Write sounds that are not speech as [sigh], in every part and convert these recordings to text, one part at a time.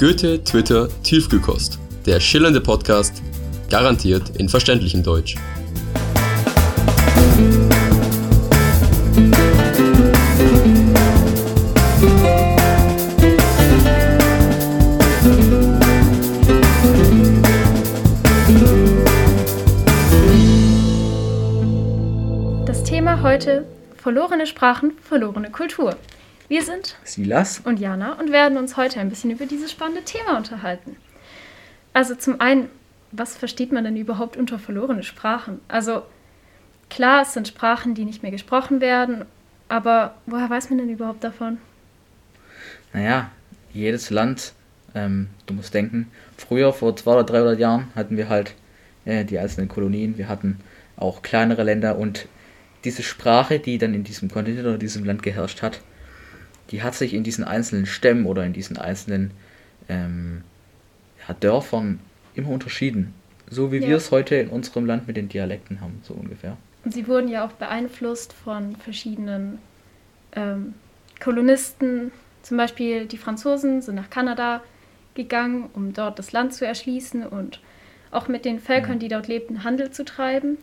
Goethe, Twitter, Tiefkühlkost. Der schillernde Podcast, garantiert in verständlichem Deutsch. Das Thema heute verlorene Sprachen, verlorene Kultur. Wir sind Silas und Jana und werden uns heute ein bisschen über dieses spannende Thema unterhalten. Also zum einen, was versteht man denn überhaupt unter verlorene Sprachen? Also klar, es sind Sprachen, die nicht mehr gesprochen werden, aber woher weiß man denn überhaupt davon? Naja, jedes Land, ähm, du musst denken, früher, vor 200 oder 300 Jahren, hatten wir halt äh, die einzelnen Kolonien, wir hatten auch kleinere Länder und diese Sprache, die dann in diesem Kontinent oder diesem Land geherrscht hat, die hat sich in diesen einzelnen Stämmen oder in diesen einzelnen ähm, ja, Dörfern immer unterschieden. So wie Ja. wir es heute in unserem Land mit den Dialekten haben, so ungefähr. Und sie wurden ja auch beeinflusst von verschiedenen ähm, Kolonisten. Zum Beispiel die Franzosen sind nach Kanada gegangen, um dort das Land zu erschließen und auch mit den Völkern, die dort lebten, Handel zu treiben.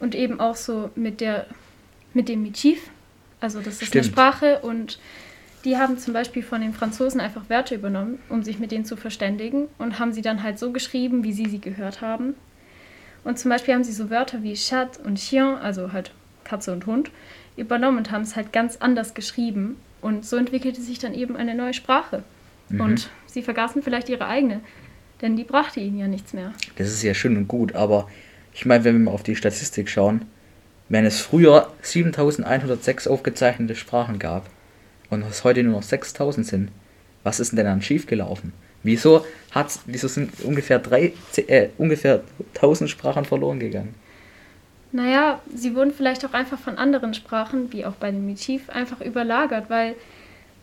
Und eben auch so mit, der, mit dem Michif. Also das ist eine Stimmt. Sprache und die haben zum Beispiel von den Franzosen einfach Wörter übernommen, um sich mit denen zu verständigen und haben sie dann halt so geschrieben, wie sie sie gehört haben. Und zum Beispiel haben sie so Wörter wie Chat und Chien, also halt Katze und Hund, übernommen und haben es halt ganz anders geschrieben. Und so entwickelte sich dann eben eine neue Sprache. Und sie vergaßen vielleicht ihre eigene, denn die brachte ihnen ja nichts mehr. Das ist ja schön und gut, aber ich meine, wenn wir mal auf die Statistik schauen, wenn es früher 7106 aufgezeichnete Sprachen gab und es heute nur noch 6000 sind, was ist denn dann schiefgelaufen? Wieso, hat's, wieso sind ungefähr, drei, äh, ungefähr 1000 Sprachen verloren gegangen? Naja, sie wurden vielleicht auch einfach von anderen Sprachen, wie auch bei dem Michif, einfach überlagert, weil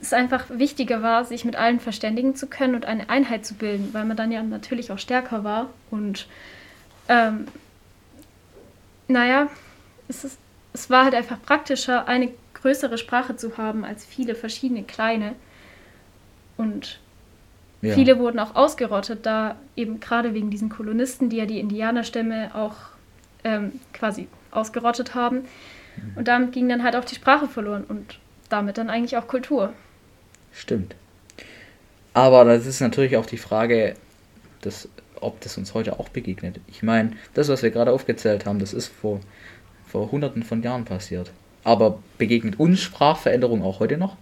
es einfach wichtiger war, sich mit allen verständigen zu können und eine Einheit zu bilden, weil man dann ja natürlich auch stärker war. Und ähm, naja, es, ist, es war halt einfach praktischer, eine größere Sprache zu haben als viele verschiedene kleine. Und Ja. Viele wurden auch ausgerottet, da eben gerade wegen diesen Kolonisten, die ja die Indianerstämme auch ähm, quasi ausgerottet haben. Und damit ging dann halt auch die Sprache verloren und damit dann eigentlich auch Kultur. Stimmt. Aber das ist natürlich auch die Frage, dass, ob das uns heute auch begegnet. Ich meine, das, was wir gerade aufgezählt haben, das ist vor, vor hunderten von Jahren passiert. Aber begegnet uns Sprachveränderung auch heute noch?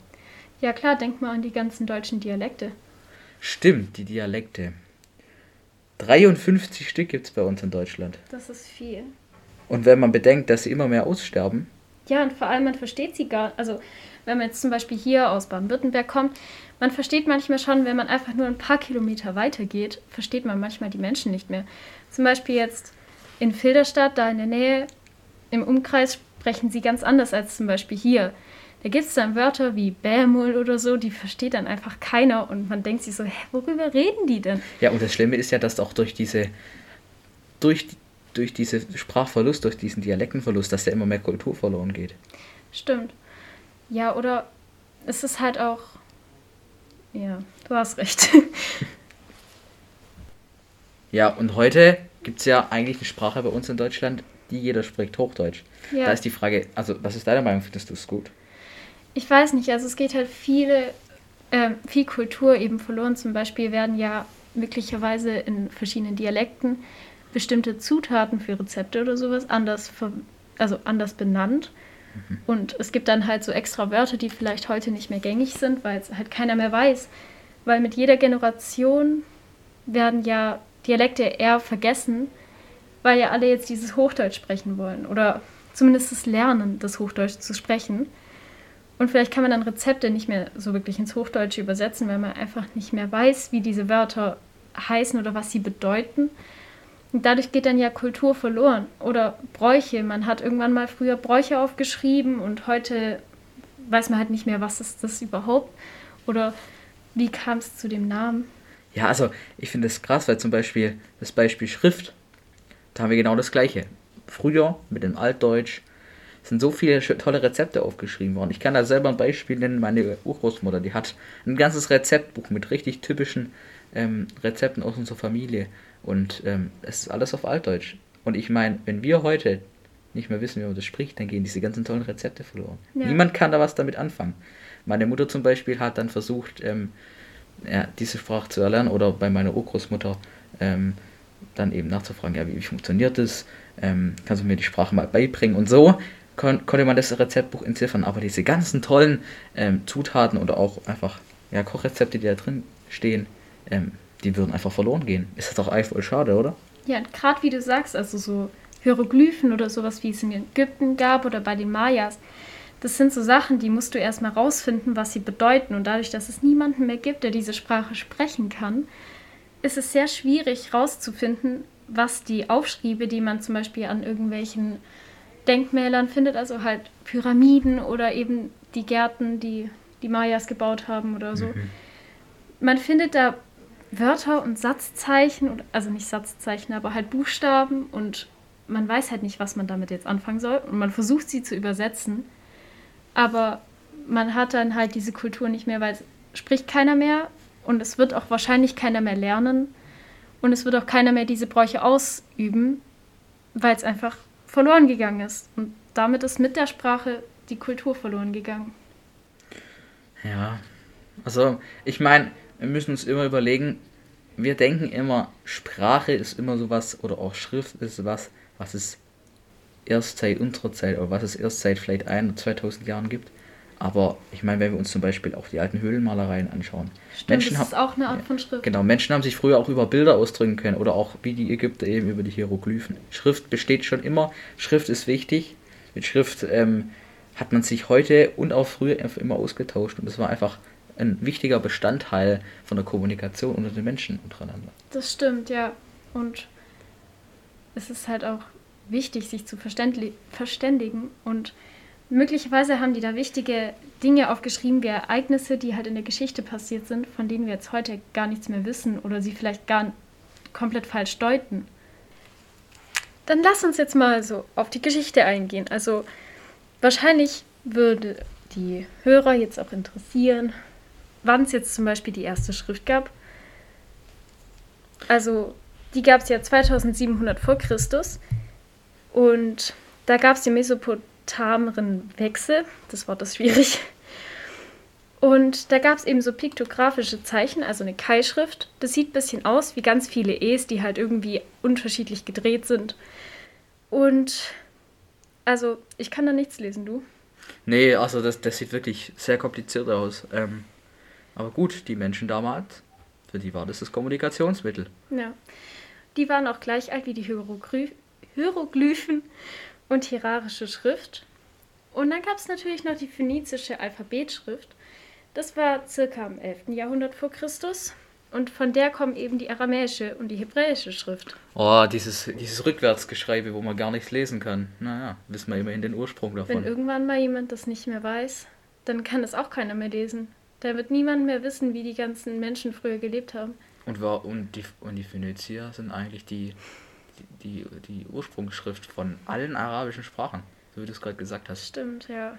Ja klar, denk mal an die ganzen deutschen Dialekte. Stimmt, die Dialekte. 53 Stück gibt es bei uns in Deutschland. Das ist viel. Und wenn man bedenkt, dass sie immer mehr aussterben, Ja, und vor allem, man versteht sie gar Also, wenn man jetzt zum Beispiel hier aus Baden-Württemberg kommt, man versteht manchmal schon, wenn man einfach nur ein paar Kilometer weiter geht, versteht man manchmal die Menschen nicht mehr. Zum Beispiel jetzt in Filderstadt, da in der Nähe, im Umkreis, sprechen sie ganz anders als zum Beispiel hier. Da gibt es dann Wörter wie Bämul oder so, die versteht dann einfach keiner und man denkt sich so, hä, worüber reden die denn? Ja, und das Schlimme ist ja, dass auch durch diese, durch, durch diese Sprachverlust, durch diesen Dialektenverlust, dass ja immer mehr Kultur verloren geht. Stimmt. Ja, oder es ist halt auch. Ja, du hast recht. [laughs] Ja, und heute gibt es ja eigentlich eine Sprache bei uns in Deutschland, die jeder spricht, Hochdeutsch. Ja. Da ist die Frage, also was ist deine Meinung, findest du es gut? Ich weiß nicht, also es geht halt viele, ähm, viel Kultur eben verloren. Zum Beispiel werden ja möglicherweise in verschiedenen Dialekten bestimmte Zutaten für Rezepte oder sowas anders, also anders benannt. Und es gibt dann halt so extra Wörter, die vielleicht heute nicht mehr gängig sind, weil es halt keiner mehr weiß. Weil mit jeder Generation werden ja Dialekte eher vergessen, weil ja alle jetzt dieses Hochdeutsch sprechen wollen. Oder zumindest das Lernen, das Hochdeutsch zu sprechen. Und vielleicht kann man dann Rezepte nicht mehr so wirklich ins Hochdeutsche übersetzen, weil man einfach nicht mehr weiß, wie diese Wörter heißen oder was sie bedeuten. Und dadurch geht dann ja Kultur verloren. Oder Bräuche. Man hat irgendwann mal früher Bräuche aufgeschrieben und heute weiß man halt nicht mehr, was ist das überhaupt. Oder wie kam es zu dem Namen. Ja, also ich finde es krass, weil zum Beispiel das Beispiel Schrift, da haben wir genau das gleiche. Früher mit dem Altdeutsch sind so viele tolle Rezepte aufgeschrieben worden. Ich kann da selber ein Beispiel nennen. Meine Urgroßmutter, die hat ein ganzes Rezeptbuch mit richtig typischen ähm, Rezepten aus unserer Familie. Und ähm, es ist alles auf Altdeutsch. Und ich meine, wenn wir heute nicht mehr wissen, wie man das spricht, dann gehen diese ganzen tollen Rezepte verloren. Ja. Niemand kann da was damit anfangen. Meine Mutter zum Beispiel hat dann versucht, ähm, ja, diese Sprache zu erlernen oder bei meiner Urgroßmutter ähm, dann eben nachzufragen, ja, wie, wie funktioniert das? Ähm, kannst du mir die Sprache mal beibringen? Und so kon konnte man das Rezeptbuch entziffern, aber diese ganzen tollen ähm, Zutaten oder auch einfach ja, Kochrezepte, die da drin stehen, ähm, die würden einfach verloren gehen. Ist das doch eigentlich voll schade, oder? Ja, gerade wie du sagst, also so Hieroglyphen oder sowas, wie es in Ägypten gab oder bei den Mayas, das sind so Sachen, die musst du erstmal rausfinden, was sie bedeuten. Und dadurch, dass es niemanden mehr gibt, der diese Sprache sprechen kann, ist es sehr schwierig rauszufinden, was die Aufschriebe, die man zum Beispiel an irgendwelchen Denkmälern findet, also halt Pyramiden oder eben die Gärten, die die Mayas gebaut haben oder so. Mhm. Man findet da Wörter und Satzzeichen, also nicht Satzzeichen, aber halt Buchstaben und man weiß halt nicht, was man damit jetzt anfangen soll und man versucht sie zu übersetzen, aber man hat dann halt diese Kultur nicht mehr, weil es spricht keiner mehr und es wird auch wahrscheinlich keiner mehr lernen und es wird auch keiner mehr diese Bräuche ausüben, weil es einfach verloren gegangen ist und damit ist mit der Sprache die Kultur verloren gegangen. Ja, also ich meine, wir müssen uns immer überlegen, wir denken immer, Sprache ist immer sowas oder auch Schrift ist was, was es erst seit unserer Zeit oder was es erst seit vielleicht ein oder 2000 Jahren gibt. Aber ich meine, wenn wir uns zum Beispiel auch die alten Höhlenmalereien anschauen. Stimmt, Menschen das ist haben, auch eine Art von Schrift. Genau, Menschen haben sich früher auch über Bilder ausdrücken können oder auch wie die Ägypter eben über die Hieroglyphen. Schrift besteht schon immer, Schrift ist wichtig. Mit Schrift ähm, hat man sich heute und auch früher immer ausgetauscht und das war einfach ein wichtiger Bestandteil von der Kommunikation unter den Menschen untereinander. Das stimmt, ja. Und es ist halt auch wichtig, sich zu verständigen. Und möglicherweise haben die da wichtige Dinge aufgeschrieben, wie Ereignisse, die halt in der Geschichte passiert sind, von denen wir jetzt heute gar nichts mehr wissen oder sie vielleicht gar komplett falsch deuten. Dann lass uns jetzt mal so auf die Geschichte eingehen. Also wahrscheinlich würde die Hörer jetzt auch interessieren, wann es jetzt zum Beispiel die erste Schrift gab. Also, die gab es ja 2700 vor Christus. Und da gab es die mesopotameren Wechsel. Das Wort ist schwierig. Und da gab es eben so piktografische Zeichen, also eine Kai-Schrift. Das sieht ein bisschen aus wie ganz viele E's, die halt irgendwie unterschiedlich gedreht sind. Und also, ich kann da nichts lesen, du? Nee, also das, das sieht wirklich sehr kompliziert aus. Ähm, aber gut, die Menschen damals, für die war das das Kommunikationsmittel. Ja. Die waren auch gleich alt wie die Hieroglyph Hieroglyphen und hierarische Schrift. Und dann gab es natürlich noch die phönizische Alphabetschrift. Das war circa im 11. Jahrhundert vor Christus. Und von der kommen eben die aramäische und die hebräische Schrift. Oh, dieses, dieses Rückwärtsgeschreibe, wo man gar nichts lesen kann. Naja, wissen wir immerhin den Ursprung davon. Wenn irgendwann mal jemand das nicht mehr weiß, dann kann es auch keiner mehr lesen. Da wird niemand mehr wissen, wie die ganzen Menschen früher gelebt haben. Und, war, und, die, und die Phönizier sind eigentlich die, die, die, Ursprungsschrift von allen arabischen Sprachen, so wie du es gerade gesagt hast. Stimmt, ja.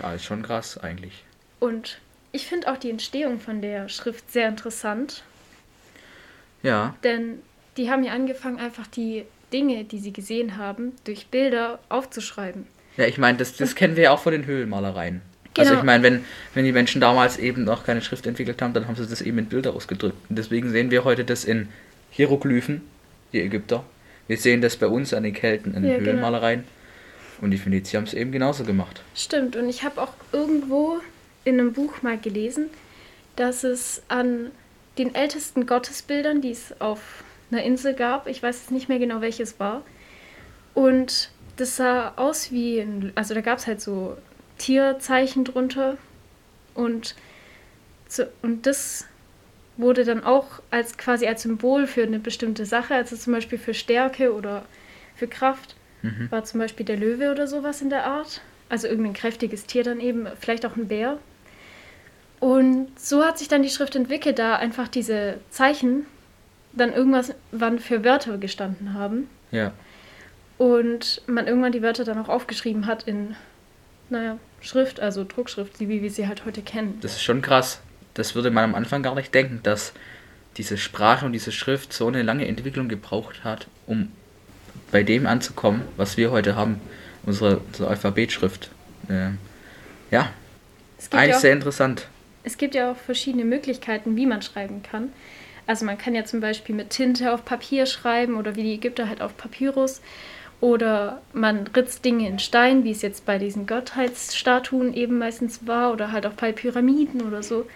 Ja, ist schon krass eigentlich. Und ich finde auch die Entstehung von der Schrift sehr interessant. Ja. Denn die haben ja angefangen, einfach die Dinge, die sie gesehen haben, durch Bilder aufzuschreiben. Ja, ich meine, das, das kennen wir ja auch von den Höhlenmalereien. Also genau. Also ich meine, wenn, wenn die Menschen damals eben noch keine Schrift entwickelt haben, dann haben sie das eben in Bilder ausgedrückt. Und deswegen sehen wir heute das in Hieroglyphen, die Ägypter. Wir sehen das bei uns an den Kelten, in den ja, genau. Höhlenmalereien. Genau. Und die Phönizier haben es eben genauso gemacht. Stimmt, und ich habe auch irgendwo in einem Buch mal gelesen, dass es an den ältesten Gottesbildern, die es auf einer Insel gab, ich weiß nicht mehr genau welches war, und das sah aus wie, ein, also da gab es halt so Tierzeichen drunter. Und, zu, und das wurde dann auch als quasi als Symbol für eine bestimmte Sache, also zum Beispiel für Stärke oder für Kraft, mhm. war zum Beispiel der Löwe oder sowas in der Art. Also irgendein kräftiges Tier dann eben, vielleicht auch ein Bär. Und so hat sich dann die Schrift entwickelt, da einfach diese Zeichen dann irgendwas wann für Wörter gestanden haben. Ja. Und man irgendwann die Wörter dann auch aufgeschrieben hat in, naja, Schrift, also Druckschrift, wie wir sie halt heute kennen. Das ist schon krass. Das würde man am Anfang gar nicht denken, dass diese Sprache und diese Schrift so eine lange Entwicklung gebraucht hat, um bei dem anzukommen, was wir heute haben, unsere, unsere Alphabetschrift. Äh, ja, eigentlich ja sehr interessant. Es gibt ja auch verschiedene Möglichkeiten, wie man schreiben kann. Also man kann ja zum Beispiel mit Tinte auf Papier schreiben oder wie die Ägypter halt auf Papyrus. Oder man ritzt Dinge in Stein, wie es jetzt bei diesen Gottheitsstatuen eben meistens war, oder halt auch bei Pyramiden oder so.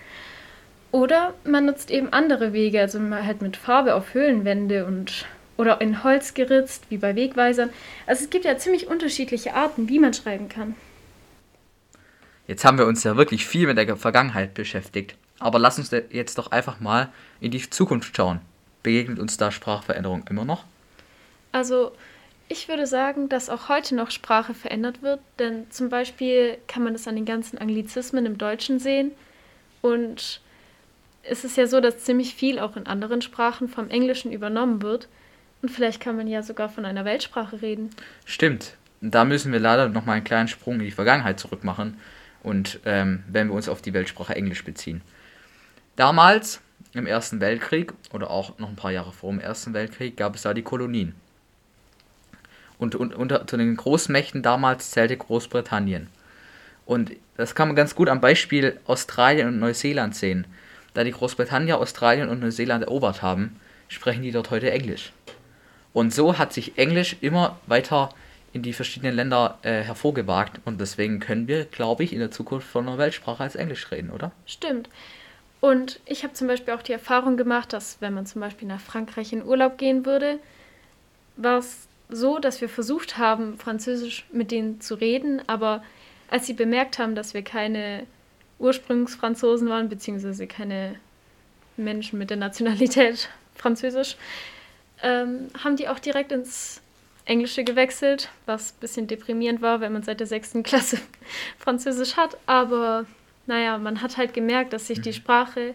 Oder man nutzt eben andere Wege, also halt mit Farbe auf Höhlenwände und oder in Holz geritzt, wie bei Wegweisern. Also es gibt ja ziemlich unterschiedliche Arten, wie man schreiben kann. Jetzt haben wir uns ja wirklich viel mit der Vergangenheit beschäftigt. Aber lass uns jetzt doch einfach mal in die Zukunft schauen. Begegnet uns da Sprachveränderung immer noch? Also, ich würde sagen, dass auch heute noch Sprache verändert wird, denn zum Beispiel kann man das an den ganzen Anglizismen im Deutschen sehen. Und es ist ja so, dass ziemlich viel auch in anderen Sprachen vom Englischen übernommen wird. Und vielleicht kann man ja sogar von einer Weltsprache reden. Stimmt. Da müssen wir leider noch mal einen kleinen Sprung in die Vergangenheit zurück machen. Und ähm, wenn wir uns auf die Weltsprache Englisch beziehen. Damals, im Ersten Weltkrieg oder auch noch ein paar Jahre vor dem Ersten Weltkrieg, gab es da die Kolonien. Und, und unter zu den Großmächten damals zählte Großbritannien. Und das kann man ganz gut am Beispiel Australien und Neuseeland sehen. Da die Großbritannier Australien und Neuseeland erobert haben, sprechen die dort heute Englisch. Und so hat sich Englisch immer weiter in die verschiedenen Länder äh, hervorgewagt. Und deswegen können wir, glaube ich, in der Zukunft von einer Weltsprache als Englisch reden, oder? Stimmt. Und ich habe zum Beispiel auch die Erfahrung gemacht, dass wenn man zum Beispiel nach Frankreich in Urlaub gehen würde, war es so, dass wir versucht haben, Französisch mit denen zu reden, aber als sie bemerkt haben, dass wir keine Ursprungsfranzosen waren, beziehungsweise keine Menschen mit der Nationalität [laughs] Französisch, ähm, haben die auch direkt ins Englische gewechselt, was ein bisschen deprimierend war, wenn man seit der sechsten Klasse [laughs] Französisch hat. Aber naja, man hat halt gemerkt, dass sich die mhm. Sprache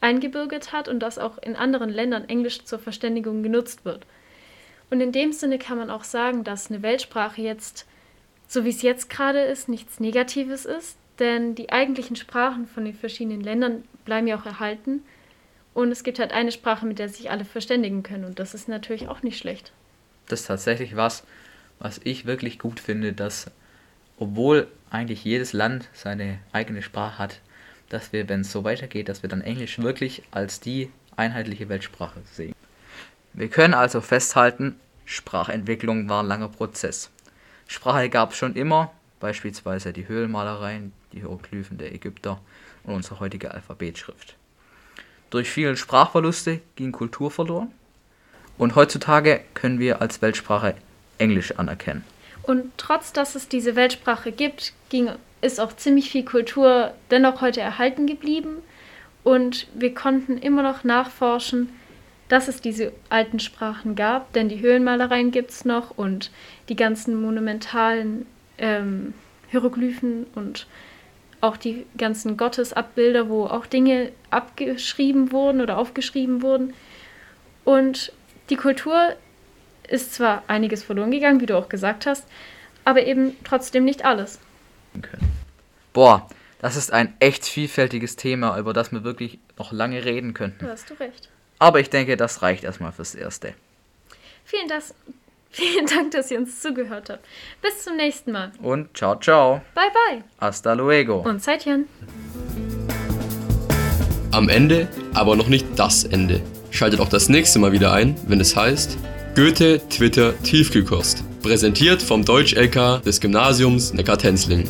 eingebürgert hat und dass auch in anderen Ländern Englisch zur Verständigung genutzt wird. Und in dem Sinne kann man auch sagen, dass eine Weltsprache jetzt, so wie es jetzt gerade ist, nichts Negatives ist, denn die eigentlichen Sprachen von den verschiedenen Ländern bleiben ja auch erhalten. Und es gibt halt eine Sprache, mit der sich alle verständigen können. Und das ist natürlich auch nicht schlecht. Das ist tatsächlich was, was ich wirklich gut finde, dass obwohl eigentlich jedes Land seine eigene Sprache hat, dass wir, wenn es so weitergeht, dass wir dann Englisch wirklich als die einheitliche Weltsprache sehen. Wir können also festhalten, Sprachentwicklung war ein langer Prozess. Sprache gab es schon immer, beispielsweise die Höhlenmalereien, die Hieroglyphen der Ägypter und unsere heutige Alphabetschrift. Durch viele Sprachverluste ging Kultur verloren und heutzutage können wir als Weltsprache Englisch anerkennen. Und trotz dass es diese Weltsprache gibt, ging, ist auch ziemlich viel Kultur dennoch heute erhalten geblieben. Und wir konnten immer noch nachforschen, dass es diese alten Sprachen gab, denn die Höhlenmalereien gibt es noch und die ganzen monumentalen ähm, Hieroglyphen und auch die ganzen Gottesabbilder, wo auch Dinge abgeschrieben wurden oder aufgeschrieben wurden. Und die Kultur ist zwar einiges verloren gegangen, wie du auch gesagt hast, aber eben trotzdem nicht alles. Boah, das ist ein echt vielfältiges Thema, über das wir wirklich noch lange reden könnten. Da hast du recht. Aber ich denke, das reicht erstmal fürs Erste. Vielen, das, [laughs] vielen Dank, dass ihr uns zugehört habt. Bis zum nächsten Mal. Und ciao, ciao. Bye, bye. Hasta luego. Und Zeitchen. Am Ende, aber noch nicht das Ende. Schaltet auch das nächste Mal wieder ein, wenn es heißt Goethe Twitter Tiefkühlkost. Präsentiert vom Deutsch-LK des Gymnasiums Neckar-Tenzlingen.